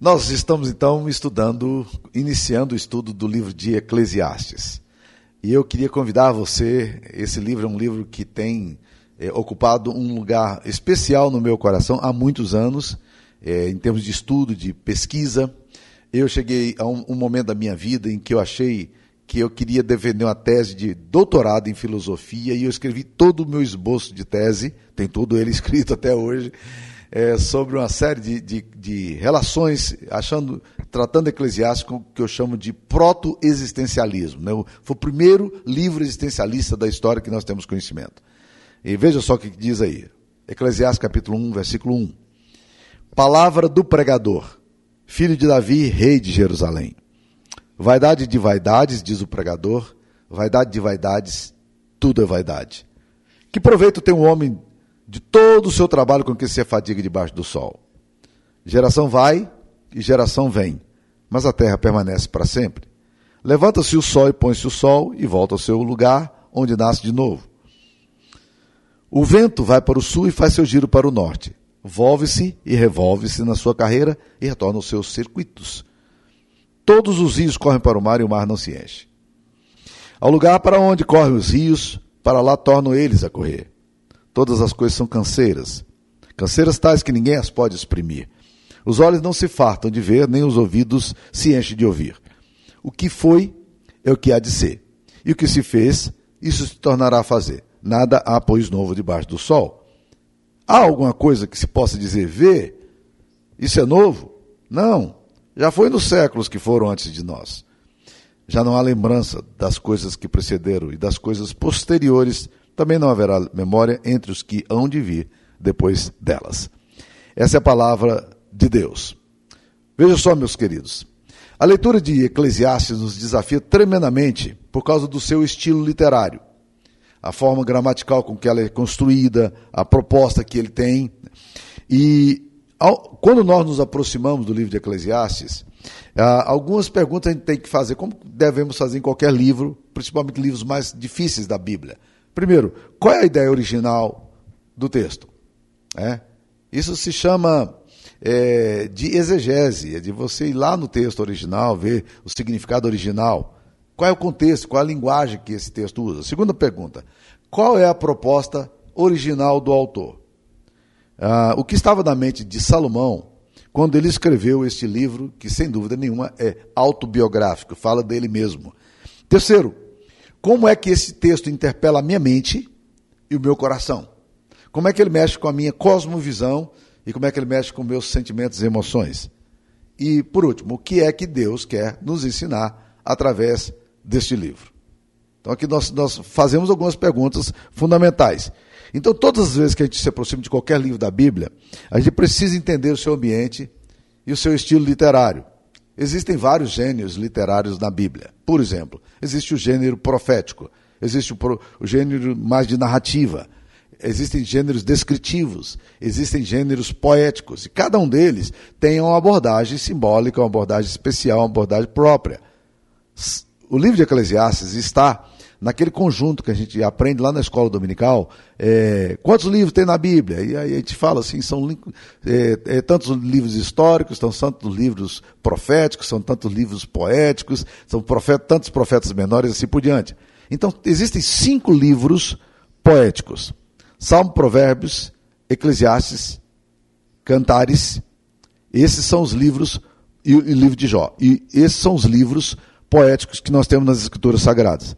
Nós estamos então estudando, iniciando o estudo do livro de Eclesiastes. E eu queria convidar você, esse livro é um livro que tem é, ocupado um lugar especial no meu coração há muitos anos, é, em termos de estudo, de pesquisa. Eu cheguei a um, um momento da minha vida em que eu achei que eu queria defender uma tese de doutorado em filosofia e eu escrevi todo o meu esboço de tese, tem todo ele escrito até hoje, é, sobre uma série de, de, de, relações, achando, tratando Eclesiástico que eu chamo de proto-existencialismo. Né? Foi o primeiro livro existencialista da história que nós temos conhecimento. E veja só o que diz aí. Eclesiastes capítulo 1, versículo 1. Palavra do pregador, filho de Davi, rei de Jerusalém. Vaidade de vaidades, diz o pregador, vaidade de vaidades, tudo é vaidade. Que proveito tem um homem de todo o seu trabalho com que se fadiga debaixo do sol. Geração vai e geração vem, mas a terra permanece para sempre. Levanta-se o sol e põe-se o sol e volta ao seu lugar, onde nasce de novo. O vento vai para o sul e faz seu giro para o norte. Volve-se e revolve-se na sua carreira e retorna aos seus circuitos. Todos os rios correm para o mar e o mar não se enche. Ao lugar para onde correm os rios, para lá tornam eles a correr. Todas as coisas são canseiras, canseiras tais que ninguém as pode exprimir. Os olhos não se fartam de ver, nem os ouvidos se enchem de ouvir. O que foi é o que há de ser. E o que se fez, isso se tornará a fazer. Nada há, pois, novo debaixo do sol. Há alguma coisa que se possa dizer, vê, isso é novo? Não. Já foi nos séculos que foram antes de nós. Já não há lembrança das coisas que precederam e das coisas posteriores também não haverá memória entre os que hão de vir depois delas. Essa é a palavra de Deus. Veja só, meus queridos. A leitura de Eclesiastes nos desafia tremendamente por causa do seu estilo literário. A forma gramatical com que ela é construída, a proposta que ele tem. E ao, quando nós nos aproximamos do livro de Eclesiastes, ah, algumas perguntas a gente tem que fazer, como devemos fazer em qualquer livro, principalmente livros mais difíceis da Bíblia. Primeiro, qual é a ideia original do texto? É? Isso se chama é, de exegese, é de você ir lá no texto original, ver o significado original. Qual é o contexto, qual é a linguagem que esse texto usa? Segunda pergunta, qual é a proposta original do autor? Ah, o que estava na mente de Salomão quando ele escreveu este livro, que sem dúvida nenhuma é autobiográfico, fala dele mesmo. Terceiro, como é que esse texto interpela a minha mente e o meu coração? Como é que ele mexe com a minha cosmovisão e como é que ele mexe com meus sentimentos e emoções? E, por último, o que é que Deus quer nos ensinar através deste livro? Então, aqui nós, nós fazemos algumas perguntas fundamentais. Então, todas as vezes que a gente se aproxima de qualquer livro da Bíblia, a gente precisa entender o seu ambiente e o seu estilo literário. Existem vários gêneros literários na Bíblia. Por exemplo, existe o gênero profético, existe o, pro, o gênero mais de narrativa, existem gêneros descritivos, existem gêneros poéticos, e cada um deles tem uma abordagem simbólica, uma abordagem especial, uma abordagem própria. O livro de Eclesiastes está naquele conjunto que a gente aprende lá na escola dominical, é, quantos livros tem na Bíblia? E aí a gente fala assim, são é, é, tantos livros históricos, são tantos livros proféticos, são tantos livros poéticos, são profeta, tantos profetas menores, assim por diante. Então, existem cinco livros poéticos: Salmo, Provérbios, Eclesiastes, Cantares. Esses são os livros e o livro de Jó. E esses são os livros poéticos que nós temos nas Escrituras Sagradas.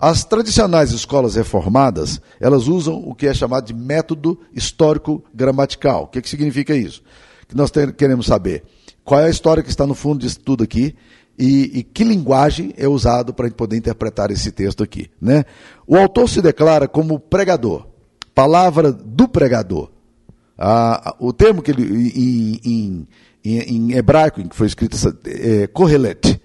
As tradicionais escolas reformadas, elas usam o que é chamado de método histórico-gramatical. O que, que significa isso? Que nós queremos saber qual é a história que está no fundo disso tudo aqui e, e que linguagem é usado para poder interpretar esse texto aqui. Né? O autor se declara como pregador, palavra do pregador. Ah, o termo que ele, em, em, em, em hebraico, em que foi escrito é, correlete,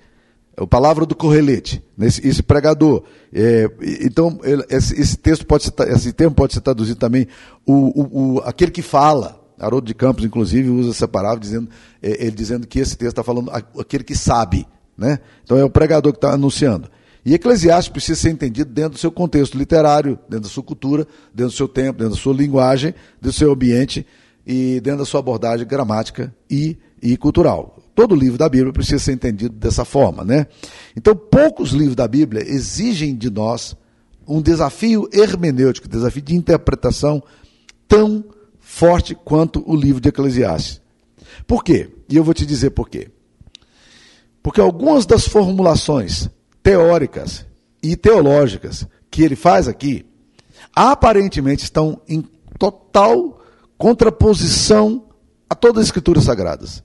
a palavra do correlete, nesse, esse pregador. É, então, esse, esse, texto pode ser, esse termo pode ser traduzido também, o, o, o, aquele que fala. Haroldo de Campos, inclusive, usa essa palavra, dizendo, é, ele dizendo que esse texto está falando aquele que sabe. Né? Então, é o pregador que está anunciando. E Eclesiastes precisa ser entendido dentro do seu contexto literário, dentro da sua cultura, dentro do seu tempo, dentro da sua linguagem, do seu ambiente e dentro da sua abordagem gramática e, e cultural todo livro da Bíblia precisa ser entendido dessa forma, né? Então, poucos livros da Bíblia exigem de nós um desafio hermenêutico, desafio de interpretação tão forte quanto o livro de Eclesiastes. Por quê? E eu vou te dizer por quê. Porque algumas das formulações teóricas e teológicas que ele faz aqui, aparentemente estão em total contraposição a todas as escrituras sagradas.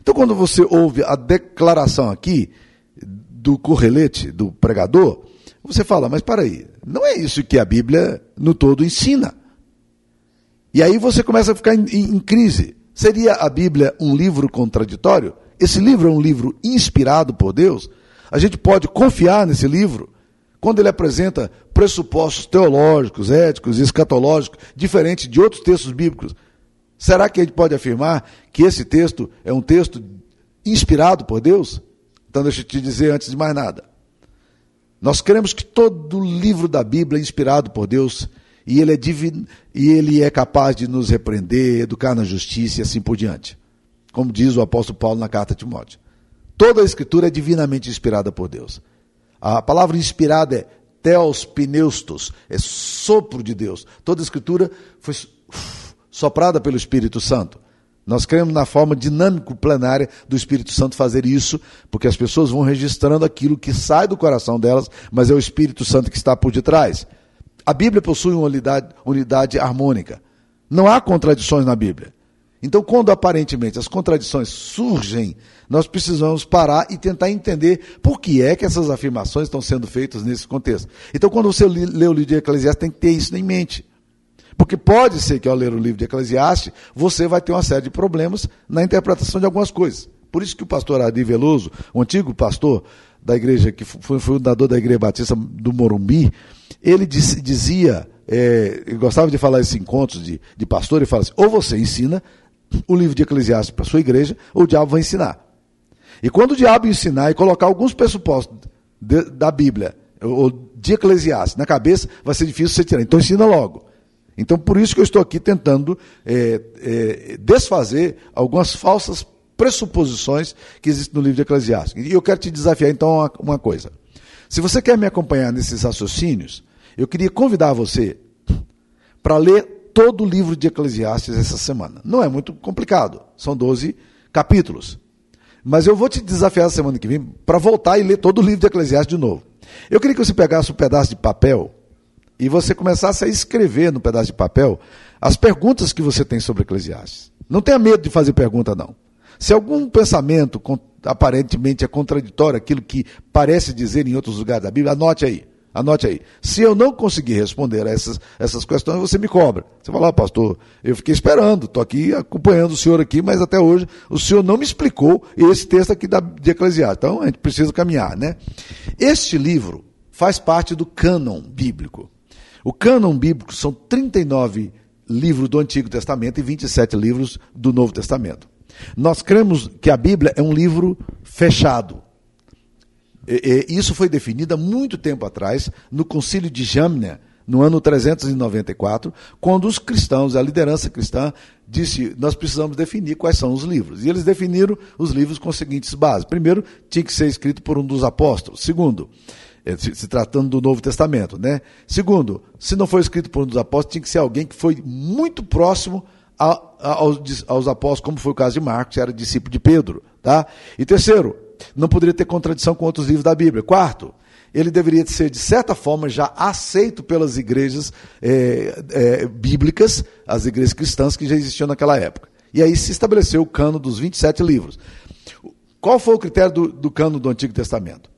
Então, quando você ouve a declaração aqui do correlete, do pregador, você fala, mas para aí, não é isso que a Bíblia no todo ensina. E aí você começa a ficar em, em, em crise. Seria a Bíblia um livro contraditório? Esse livro é um livro inspirado por Deus? A gente pode confiar nesse livro? Quando ele apresenta pressupostos teológicos, éticos e escatológicos diferentes de outros textos bíblicos, será que a gente pode afirmar que esse texto é um texto inspirado por Deus? Então, deixa eu te dizer antes de mais nada. Nós queremos que todo livro da Bíblia é inspirado por Deus e ele é divino, e ele é capaz de nos repreender, educar na justiça e assim por diante. Como diz o apóstolo Paulo na carta a Timóteo. Toda a escritura é divinamente inspirada por Deus. A palavra inspirada é teos pneustos, é sopro de Deus. Toda a escritura foi soprada pelo Espírito Santo. Nós cremos na forma dinâmico plenária do Espírito Santo fazer isso, porque as pessoas vão registrando aquilo que sai do coração delas, mas é o Espírito Santo que está por detrás. A Bíblia possui uma unidade, unidade harmônica. Não há contradições na Bíblia. Então, quando aparentemente as contradições surgem, nós precisamos parar e tentar entender por que é que essas afirmações estão sendo feitas nesse contexto. Então, quando você lê o livro de Eclesiastes, tem que ter isso em mente. Porque pode ser que ao ler o livro de Eclesiastes, você vai ter uma série de problemas na interpretação de algumas coisas. Por isso que o pastor Adi Veloso, o antigo pastor da igreja, que foi fundador da Igreja Batista do Morumbi, ele dizia, é, ele gostava de falar esses encontros de, de pastor, e fala assim, ou você ensina o livro de Eclesiastes para sua igreja, ou o diabo vai ensinar. E quando o diabo ensinar e colocar alguns pressupostos de, da Bíblia, ou de Eclesiastes, na cabeça, vai ser difícil você tirar. Então ensina logo. Então, por isso que eu estou aqui tentando é, é, desfazer algumas falsas pressuposições que existem no livro de Eclesiastes. E eu quero te desafiar, então, uma, uma coisa. Se você quer me acompanhar nesses raciocínios, eu queria convidar você para ler todo o livro de Eclesiastes essa semana. Não é muito complicado, são 12 capítulos. Mas eu vou te desafiar a semana que vem para voltar e ler todo o livro de Eclesiastes de novo. Eu queria que você pegasse um pedaço de papel e você começasse a escrever no pedaço de papel as perguntas que você tem sobre Eclesiastes. Não tenha medo de fazer pergunta, não. Se algum pensamento aparentemente é contraditório aquilo que parece dizer em outros lugares da Bíblia, anote aí. Anote aí. Se eu não conseguir responder a essas, essas questões, você me cobra. Você fala, pastor, eu fiquei esperando, estou aqui acompanhando o senhor aqui, mas até hoje o senhor não me explicou esse texto aqui da, de Eclesiastes. Então a gente precisa caminhar, né? Este livro faz parte do cânon bíblico. O cânon bíblico são 39 livros do Antigo Testamento e 27 livros do Novo Testamento. Nós cremos que a Bíblia é um livro fechado. E, e, isso foi definido há muito tempo atrás, no Concílio de Jamnia, no ano 394, quando os cristãos, a liderança cristã, disse: nós precisamos definir quais são os livros. E eles definiram os livros com as seguintes bases: primeiro, tinha que ser escrito por um dos apóstolos. Segundo, se, se, tratando do Novo Testamento, né? Segundo, se não for escrito por um dos apóstolos, tinha que ser alguém que foi muito próximo a, a, aos, aos, apóstolos, como foi o caso de Marcos, que era discípulo de Pedro, tá? E terceiro, não poderia ter contradição com outros livros da Bíblia. Quarto, ele deveria ser, de certa forma, já aceito pelas igrejas é, é, bíblicas, as igrejas cristãs que já existiam naquela época. E aí se estabeleceu o cano dos 27 livros. Qual foi o critério do, do cano do Antigo Testamento?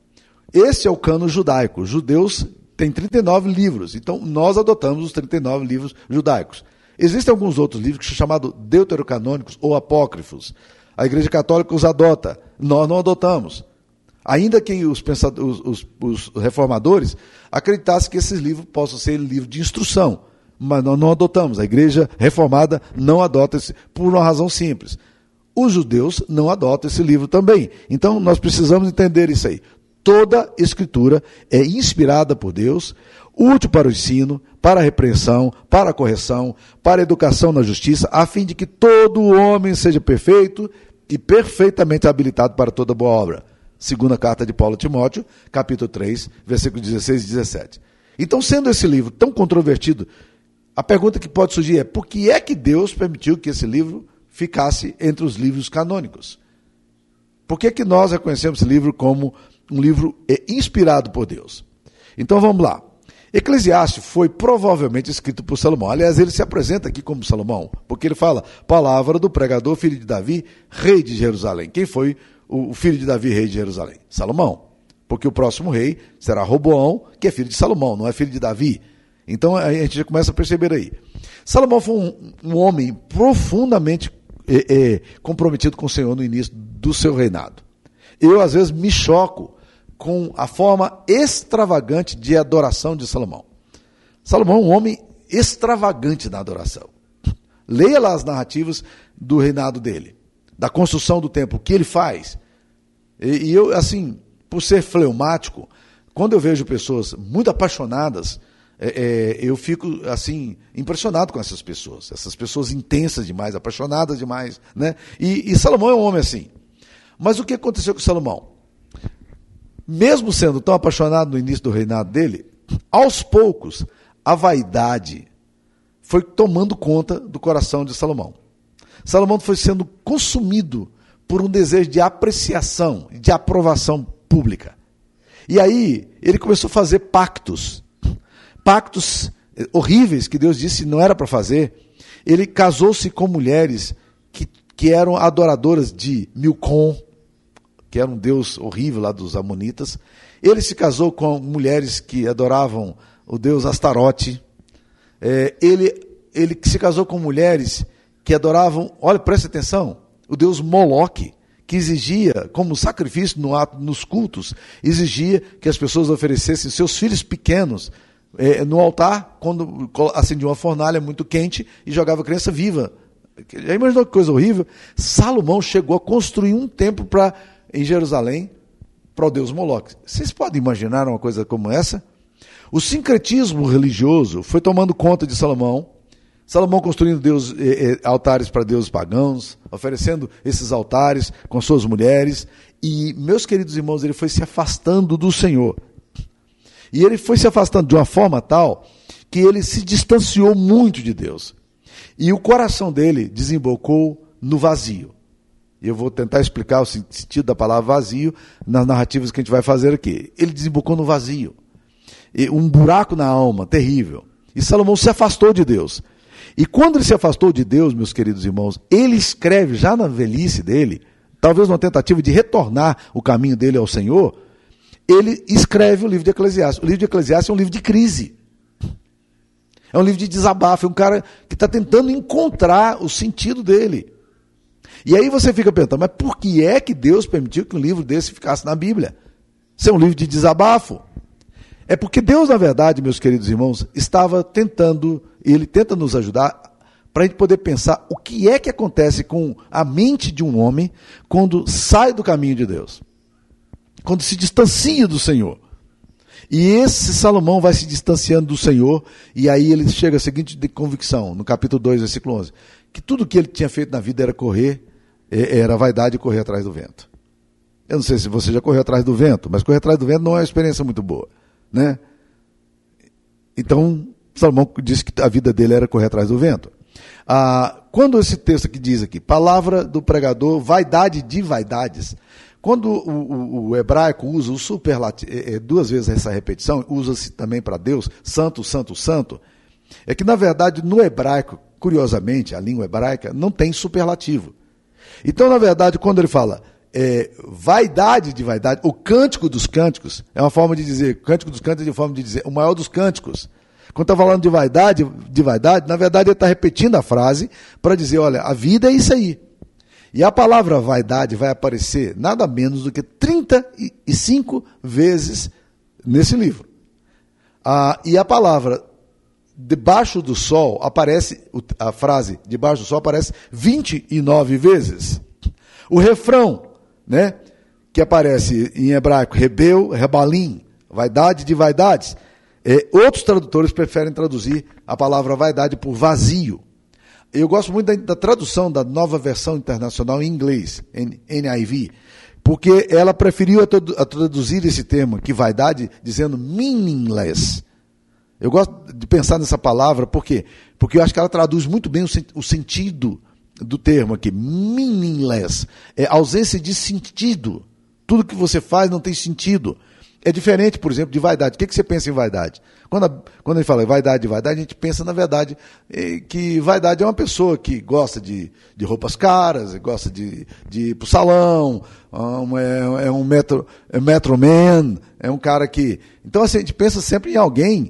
Esse é o cano judaico. Os judeus têm 39 livros, então nós adotamos os 39 livros judaicos. Existem alguns outros livros que são chamados deuterocanônicos ou apócrifos. A Igreja Católica os adota, nós não adotamos. Ainda que os, os, os, os reformadores acreditassem que esses livros possam ser livros de instrução, mas nós não adotamos. A Igreja Reformada não adota esse, por uma razão simples. Os judeus não adotam esse livro também. Então nós precisamos entender isso aí. Toda escritura é inspirada por Deus, útil para o ensino, para a repreensão, para a correção, para a educação na justiça, a fim de que todo homem seja perfeito e perfeitamente habilitado para toda boa obra. Segunda carta de Paulo a Timóteo, capítulo 3, versículos 16 e 17. Então, sendo esse livro tão controvertido, a pergunta que pode surgir é: por que é que Deus permitiu que esse livro ficasse entre os livros canônicos? Por que, que nós reconhecemos esse livro como um livro inspirado por Deus? Então vamos lá. Eclesiastes foi provavelmente escrito por Salomão. Aliás, ele se apresenta aqui como Salomão, porque ele fala: palavra do pregador, filho de Davi, rei de Jerusalém. Quem foi o filho de Davi, rei de Jerusalém? Salomão. Porque o próximo rei será Roboão, que é filho de Salomão, não é filho de Davi. Então a gente já começa a perceber aí. Salomão foi um, um homem profundamente é, é, comprometido com o Senhor no início do seu reinado. Eu, às vezes, me choco com a forma extravagante de adoração de Salomão. Salomão é um homem extravagante na adoração. Leia lá as narrativas do reinado dele, da construção do templo, o que ele faz. E, e eu, assim, por ser fleumático, quando eu vejo pessoas muito apaixonadas, é, é, eu fico assim impressionado com essas pessoas, essas pessoas intensas demais, apaixonadas demais, né? E, e Salomão é um homem assim. Mas o que aconteceu com Salomão? Mesmo sendo tão apaixonado no início do reinado dele, aos poucos a vaidade foi tomando conta do coração de Salomão. Salomão foi sendo consumido por um desejo de apreciação, de aprovação pública. E aí ele começou a fazer pactos, pactos eh, horríveis que Deus disse não era para fazer. Ele casou-se com mulheres que, que eram adoradoras de Milcom, que era um deus horrível lá dos Amonitas. Ele se casou com mulheres que adoravam o deus Astarote. É, ele, ele se casou com mulheres que adoravam, olha, preste atenção, o deus Moloque, que exigia, como sacrifício no ato, nos cultos, exigia que as pessoas oferecessem seus filhos pequenos é, no altar, quando acendia uma fornalha muito quente e jogava a criança viva. Já imaginou que coisa horrível? Salomão chegou a construir um templo para em Jerusalém para o deus Moloque. Vocês podem imaginar uma coisa como essa? O sincretismo religioso foi tomando conta de Salomão. Salomão construindo deus, eh, eh, altares para deuses pagãos, oferecendo esses altares com suas mulheres. E, meus queridos irmãos, ele foi se afastando do Senhor. E ele foi se afastando de uma forma tal que ele se distanciou muito de Deus. E o coração dele desembocou no vazio. Eu vou tentar explicar o sentido da palavra vazio nas narrativas que a gente vai fazer aqui. Ele desembocou no vazio. Um buraco na alma, terrível. E Salomão se afastou de Deus. E quando ele se afastou de Deus, meus queridos irmãos, ele escreve já na velhice dele, talvez numa tentativa de retornar o caminho dele ao Senhor, ele escreve o livro de Eclesiastes. O livro de Eclesiastes é um livro de crise. É um livro de desabafo, é um cara que está tentando encontrar o sentido dele. E aí você fica perguntando, mas por que é que Deus permitiu que um livro desse ficasse na Bíblia? Isso é um livro de desabafo. É porque Deus, na verdade, meus queridos irmãos, estava tentando, Ele tenta nos ajudar, para a gente poder pensar o que é que acontece com a mente de um homem quando sai do caminho de Deus, quando se distancia do Senhor. E esse Salomão vai se distanciando do Senhor, e aí ele chega à seguinte convicção, no capítulo 2, versículo 11, que tudo que ele tinha feito na vida era correr era vaidade de correr atrás do vento. Eu não sei se você já correu atrás do vento, mas correr atrás do vento não é uma experiência muito boa, né? Então, Salomão disse que a vida dele era correr atrás do vento. Ah, quando esse texto aqui diz aqui, palavra do pregador, vaidade de vaidades, quando o, o, o hebraico usa o superlativo, é, é, duas vezes essa repetição, usa-se também para Deus, santo, santo, santo, é que na verdade no hebraico, curiosamente, a língua hebraica não tem superlativo. Então, na verdade, quando ele fala é, vaidade de vaidade, o cântico dos cânticos, é uma forma de dizer, cântico dos cânticos é uma forma de dizer, o maior dos cânticos. Quando está falando de vaidade, de vaidade, na verdade ele está repetindo a frase para dizer, olha, a vida é isso aí. E a palavra vaidade vai aparecer nada menos do que 35 vezes nesse livro. Ah, e a palavra debaixo do sol aparece, a frase debaixo do sol aparece 29 vezes. O refrão, né, que aparece em hebraico, rebeu, rebalim, vaidade de vaidades. É, outros tradutores preferem traduzir a palavra vaidade por vazio. eu gosto muito da, da, tradução da nova versão internacional em inglês, NIV, porque ela preferiu a, a traduzir esse termo, que vaidade, dizendo meaningless. Eu gosto de pensar nessa palavra, por quê? Porque eu acho que ela traduz muito bem o, o sentido do termo aqui, meaningless. É ausência de sentido. Tudo que você faz não tem sentido. É diferente, por exemplo, de vaidade. O que, que você pensa em vaidade? Quando, a, quando ele fala vaidade, vaidade, a gente pensa, na verdade, eh, que vaidade é uma pessoa que gosta de, de roupas caras, gosta de, de ir para o salão, um, é, é, um metro, é metro man, é um cara que. Então, assim, a gente pensa sempre em alguém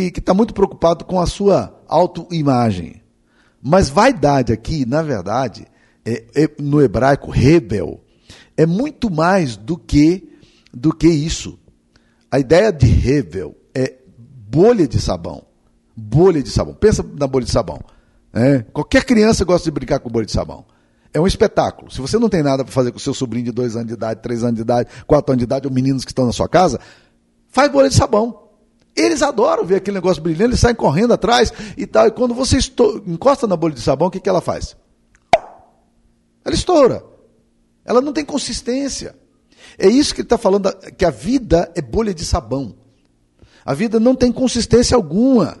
que está muito preocupado com a sua autoimagem. Mas vaidade aqui, na verdade, é, é, no hebraico, rebel, é muito mais do que, do que isso. A ideia de Hevel é bolha de sabão. Bolha de sabão. Pensa na bolha de sabão. É? Qualquer criança gosta de brincar com bolha de sabão. É um espetáculo. Se você não tem nada para fazer com seu sobrinho de dois anos de idade, três anos de idade, quatro anos de idade, ou meninos que estão na sua casa, faz bolha de sabão. Eles adoram ver aquele negócio brilhando, eles saem correndo atrás e tal. E quando você encosta na bolha de sabão, o que, que ela faz? Ela estoura. Ela não tem consistência. É isso que ele está falando, que a vida é bolha de sabão. A vida não tem consistência alguma.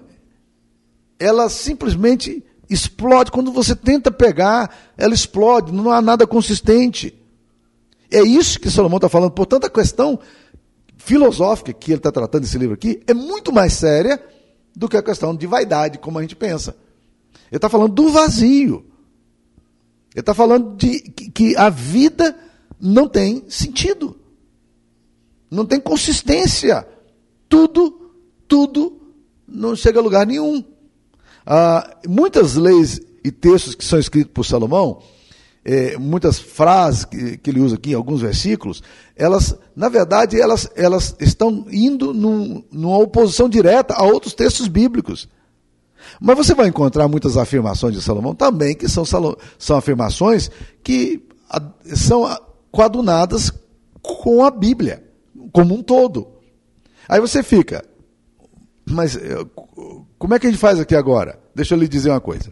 Ela simplesmente explode. Quando você tenta pegar, ela explode, não há nada consistente. É isso que Salomão está falando. Portanto, a questão filosófica que ele está tratando nesse livro aqui é muito mais séria do que a questão de vaidade, como a gente pensa. Ele está falando do vazio. Ele está falando de que a vida não tem sentido. Não tem consistência. Tudo, tudo não chega a lugar nenhum. Ah, muitas leis e textos que são escritos por Salomão, é, muitas frases que, que, ele usa aqui, alguns versículos, elas, na verdade, elas, elas estão indo num, numa oposição direta a outros textos bíblicos. Mas você vai encontrar muitas afirmações de Salomão também, que são, são afirmações que são coadunadas com a Bíblia, como um todo. Aí você fica, mas eh, como é que a gente faz aqui agora? Deixa eu lhe dizer uma coisa.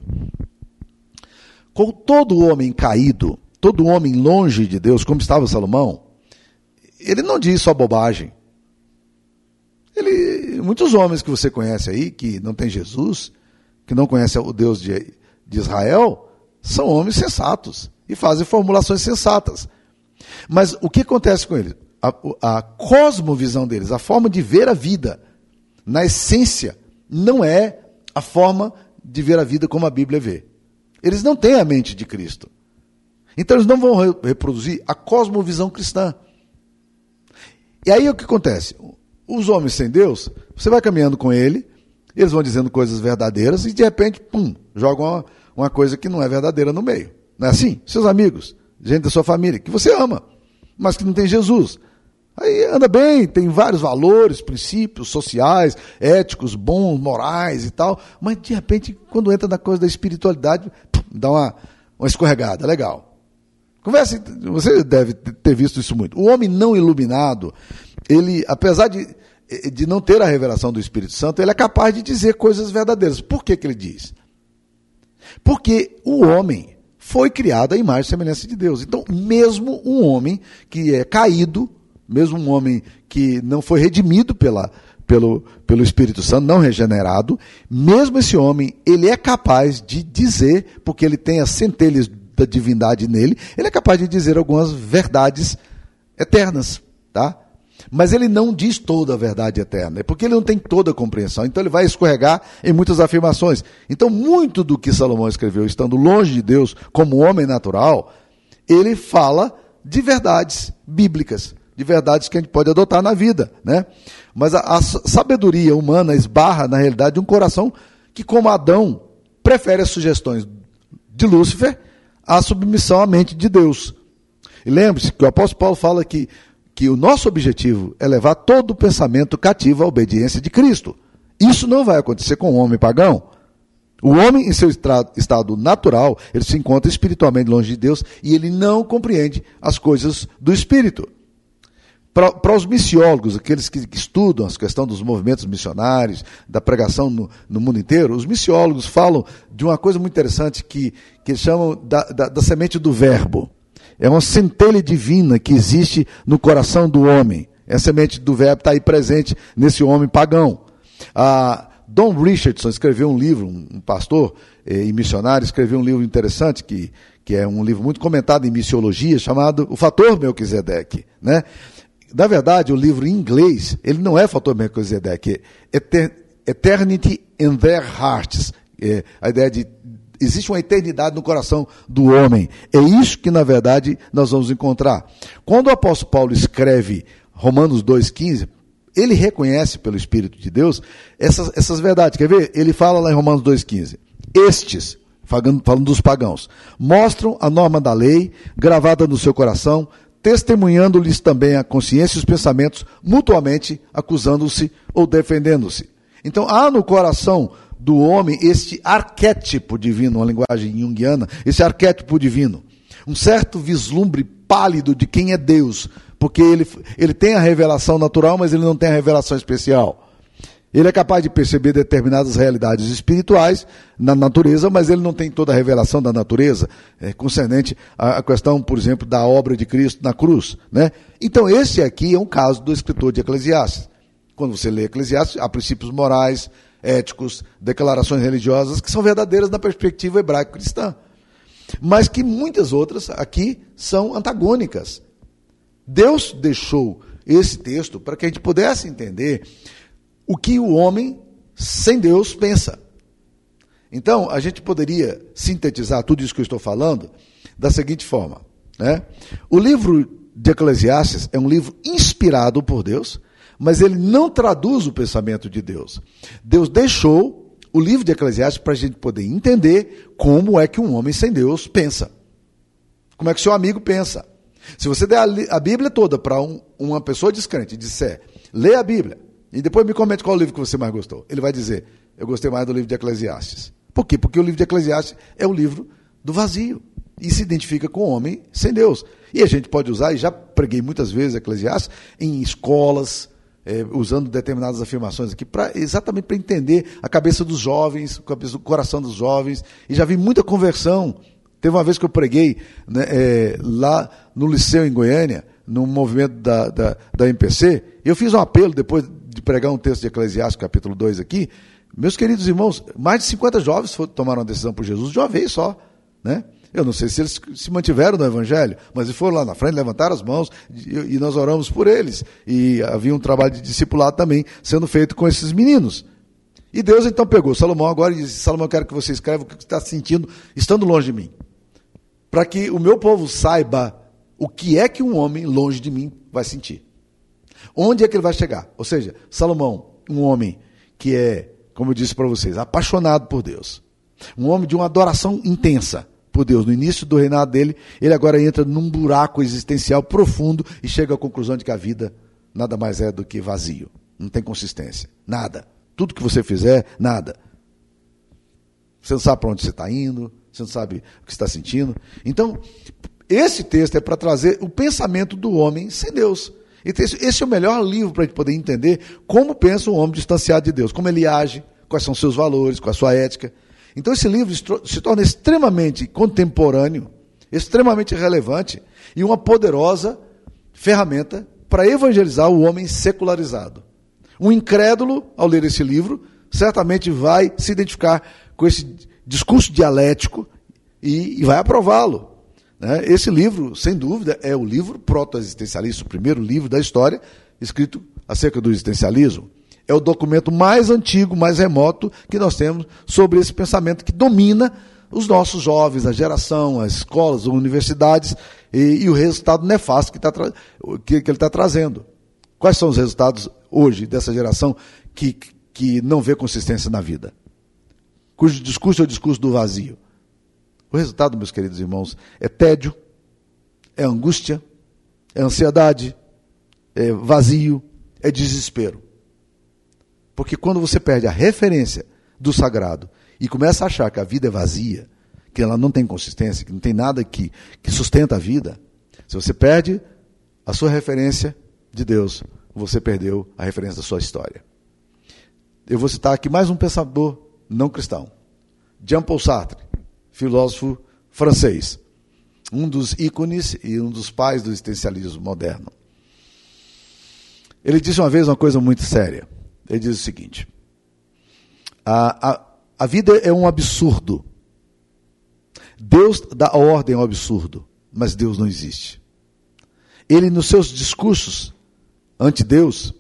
Com todo homem caído, todo homem longe de Deus, como estava Salomão, ele não diz só bobagem. Ele, muitos homens que você conhece aí, que não tem Jesus, que não conhecem o Deus de, de Israel, são homens sensatos e fazem formulações sensatas. Mas o que acontece com eles? A, a cosmovisão deles, a forma de ver a vida, na essência, não é a forma de ver a vida como a Bíblia vê. Eles não têm a mente de Cristo. Então eles não vão reproduzir a cosmovisão cristã. E aí o que acontece? Os homens sem Deus, você vai caminhando com ele, eles vão dizendo coisas verdadeiras e de repente, pum, jogam uma, uma coisa que não é verdadeira no meio. Não é assim? Seus amigos, gente da sua família, que você ama, mas que não tem Jesus. Aí anda bem, tem vários valores, princípios sociais, éticos, bons, morais e tal, mas de repente, quando entra na coisa da espiritualidade, dá uma, uma escorregada, legal. Converse, você deve ter visto isso muito. O homem não iluminado, ele, apesar de, de não ter a revelação do Espírito Santo, ele é capaz de dizer coisas verdadeiras. Por que, que ele diz? Porque o homem, foi criado à imagem e semelhança de Deus. Então, mesmo um homem que é caído, mesmo um homem que não foi redimido pela, pelo, pelo Espírito Santo, não regenerado, mesmo esse homem, ele é capaz de dizer, porque ele tem as centelhas da divindade nele, ele é capaz de dizer algumas verdades eternas, tá? Mas ele não diz toda a verdade eterna, é porque ele não tem toda a compreensão, então ele vai escorregar em muitas afirmações. Então, muito do que Salomão escreveu, estando longe de Deus, como homem natural, ele fala de verdades bíblicas, de verdades que a gente pode adotar na vida, né? Mas a, a sabedoria humana esbarra, na realidade, de um coração que, como Adão, prefere as sugestões de Lúcifer à submissão à mente de Deus. E lembre-se que o apóstolo Paulo fala que que o nosso objetivo é levar todo o pensamento cativo à obediência de Cristo. Isso não vai acontecer com o homem pagão. O homem, em seu estado natural, ele se encontra espiritualmente longe de Deus e ele não compreende as coisas do espírito. Para os missiólogos, aqueles que, que, estudam a questão dos movimentos missionários, da pregação no, no, mundo inteiro, os missiólogos falam de uma coisa muito interessante que, que eles chamam da, da, da semente do verbo. É uma centelha divina que existe no coração do homem. A semente do verbo está aí presente nesse homem pagão. Ah, Don Richardson escreveu um livro, um pastor eh, e missionário, escreveu um livro interessante, que, que é um livro muito comentado em missiologia, chamado O Fator Melquisedeque. Né? Na verdade, o livro em inglês, ele não é Fator Melquisedeque, é Eternity in Their Hearts. É a ideia de existe uma eternidade no coração do homem. É isso que, na verdade, nós vamos encontrar. Quando o apóstolo Paulo escreve Romanos 2,15, ele reconhece pelo Espírito de Deus essas, essas verdades. Quer ver? Ele fala lá em Romanos 2,15: Estes, falando, falando dos pagãos, mostram a norma da lei gravada no seu coração, testemunhando-lhes também a consciência e os pensamentos, mutuamente acusando-se ou defendendo-se. Então, há no coração do homem este arquétipo divino, uma linguagem junguiana, esse arquétipo divino. Um certo vislumbre pálido de quem é Deus, porque ele, ele tem a revelação natural, mas ele não tem a revelação especial. Ele é capaz de perceber determinadas realidades espirituais na natureza, mas ele não tem toda a revelação da natureza, é, concernente à questão, por exemplo, da obra de Cristo na cruz. Né? Então, esse aqui é um caso do escritor de Eclesiastes. Quando você lê Eclesiastes, há princípios morais, éticos, declarações religiosas que são verdadeiras na perspectiva hebraico-cristã, mas que muitas outras aqui são antagônicas. Deus deixou esse texto para que a gente pudesse entender o que o homem sem Deus pensa. Então, a gente poderia sintetizar tudo isso que eu estou falando da seguinte forma: né? o livro de Eclesiastes é um livro inspirado por Deus, mas ele não traduz o pensamento de Deus. Deus deixou o livro de Eclesiastes para a gente poder entender como é que um homem sem Deus pensa. Como é que seu amigo pensa. Se você der a, a Bíblia toda para um, uma pessoa descrente e disser, lê a Bíblia, e depois me comente qual livro que você mais gostou. Ele vai dizer, eu gostei mais do livro de Eclesiastes. Por quê? Porque o livro de Eclesiastes é o livro do vazio. E se identifica com o homem sem Deus. E a gente pode usar, e já preguei muitas vezes Eclesiastes, em escolas, é, usando determinadas afirmações aqui, pra, exatamente para entender a cabeça dos jovens, o coração dos jovens. E já vi muita conversão. Teve uma vez que eu preguei né, é, lá no Liceu em Goiânia, no movimento da, da, da MPC, eu fiz um apelo depois de pregar um texto de Eclesiastes, capítulo 2 aqui. Meus queridos irmãos, mais de 50 jovens tomaram a decisão por Jesus de uma vez só. Né? Eu não sei se eles se mantiveram no Evangelho, mas eles foram lá na frente, levantaram as mãos e, nós oramos por eles. E havia um trabalho de discipulado também sendo feito com esses meninos. E Deus então pegou Salomão agora e disse: Salomão, eu quero que você escreva o que você está sentindo estando longe de mim. Para que o meu povo saiba o que é que um homem longe de mim vai sentir. Onde é que ele vai chegar? Ou seja, Salomão, um homem que é, como eu disse para vocês, apaixonado por Deus. Um homem de uma adoração intensa por Deus. No início do reinado dele, ele agora entra num buraco existencial profundo e chega à conclusão de que a vida nada mais é do que vazio. Não tem consistência. Nada. Tudo que você fizer, nada. Você não sabe para onde você está indo, você não sabe o que está sentindo. Então, esse texto é para trazer o pensamento do homem sem Deus. Então, esse é o melhor livro para a gente poder entender como pensa um homem distanciado de Deus, como ele age, quais são seus valores, qual a sua ética. Então esse livro se torna extremamente contemporâneo, extremamente relevante e uma poderosa ferramenta para evangelizar o homem secularizado. Um incrédulo, ao ler esse livro, certamente vai se identificar com esse discurso dialético e, e vai aprová-lo. Né? Esse livro, sem dúvida, é o livro proto-existencialista, o primeiro livro da história escrito acerca do existencialismo é o documento mais antigo, mais remoto que nós temos sobre esse pensamento que domina os nossos jovens, a geração, as escolas, as universidades e, e o resultado nefasto que, tá, que, que ele está trazendo. Quais são os resultados hoje dessa geração que, que não vê consistência na vida? Cujo discurso é o discurso do vazio. O resultado, meus queridos irmãos, é tédio, é angústia, é ansiedade, é vazio, é desespero. Porque quando você perde a referência do sagrado e começa a achar que a vida é vazia, que ela não tem consistência, que não tem nada que, que sustenta a vida, se você perde a sua referência de Deus, você perdeu a referência da sua história. Eu vou citar aqui mais um pensador não cristão. Jean-Paul Sartre, filósofo francês, um dos ícones e um dos pais do existencialismo moderno. Ele disse uma vez uma coisa muito séria. Ele diz o seguinte: a, a, a vida é um absurdo. Deus dá ordem ao absurdo, mas Deus não existe. Ele, nos seus discursos ante Deus,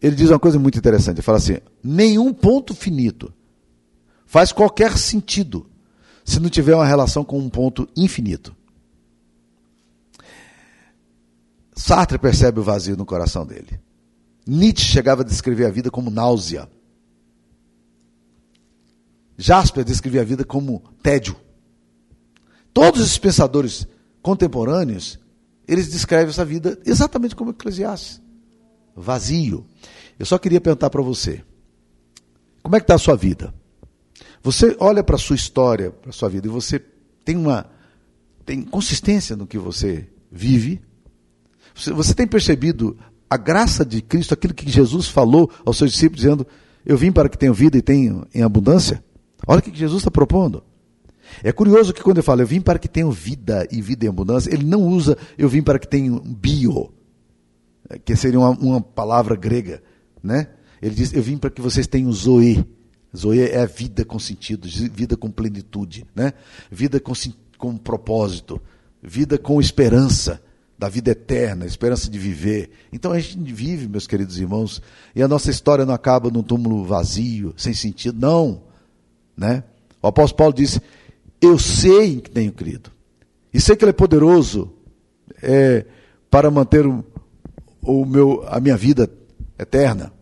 ele diz uma coisa muito interessante. Ele fala assim: nenhum ponto finito faz qualquer sentido se não tiver uma relação com um ponto infinito. Sartre percebe o vazio no coração dele. Nietzsche chegava a descrever a vida como náusea. Jasper descrevia a vida como tédio. Todos os pensadores contemporâneos, eles descrevem essa vida exatamente como Eclesiastes. Vazio. Eu só queria perguntar para você, como é que está a sua vida? Você olha para a sua história, para a sua vida, e você tem uma tem consistência no que você vive? Você, você tem percebido a graça de Cristo, aquilo que Jesus falou aos seus discípulos, dizendo: Eu vim para que tenham vida e tenham em abundância? Olha o que Jesus está propondo. É curioso que quando ele fala, eu vim para que tenham vida e vida em abundância, ele não usa, eu vim para que tenham bio, que seria uma, uma palavra grega, né? Ele diz, eu vim para que vocês tenham zoe. Zoe é vida com sentido, vida com plenitude, né? Vida com, com propósito, vida com esperança da vida eterna, esperança de viver. Então a gente vive, meus queridos irmãos, e a nossa história não acaba num túmulo vazio, sem sentido, não. Né? O apóstolo Paulo disse: Eu sei que tenho crido, e sei que Ele é poderoso é, para manter o, o meu, a minha vida eterna.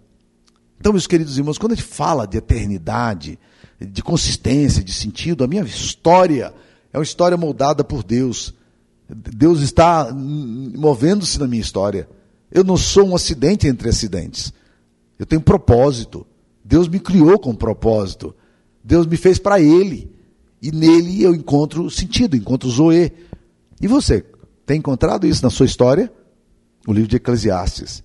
Então, meus queridos irmãos, quando a gente fala de eternidade, de consistência, de sentido, a minha história é uma história moldada por Deus Deus está movendo-se na minha história. Eu não sou um acidente entre acidentes. Eu tenho propósito. Deus me criou com propósito. Deus me fez para Ele. E nele eu encontro sentido, encontro Zoe. E você, tem encontrado isso na sua história? O livro de Eclesiastes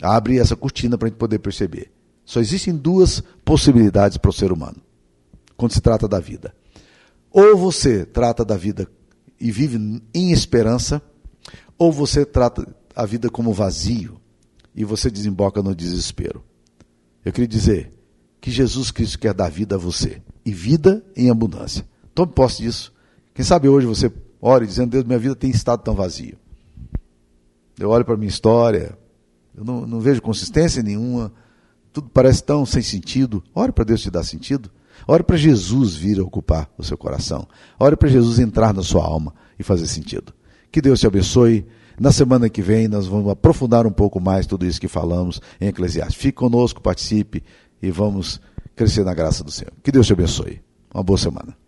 abre essa cortina para a gente poder perceber. Só existem duas possibilidades para o ser humano quando se trata da vida. Ou você trata da vida e vive em esperança, ou você trata a vida como vazio e você desemboca no desespero. Eu queria dizer que Jesus Cristo quer dar vida a você e vida em abundância. Tome posse disso. Quem sabe hoje você ore dizendo: Deus, minha vida tem estado tão vazio. Eu olho para minha história, eu não, não vejo consistência nenhuma, tudo parece tão sem sentido. Ore para Deus te dar sentido. Ore para Jesus vir ocupar o seu coração. Ore para Jesus entrar na sua alma e fazer sentido. Que Deus te abençoe. Na semana que vem nós vamos aprofundar um pouco mais tudo isso que falamos em Eclesiastes. Fique conosco, participe e vamos crescer na graça do Senhor. Que Deus te abençoe. Uma boa semana.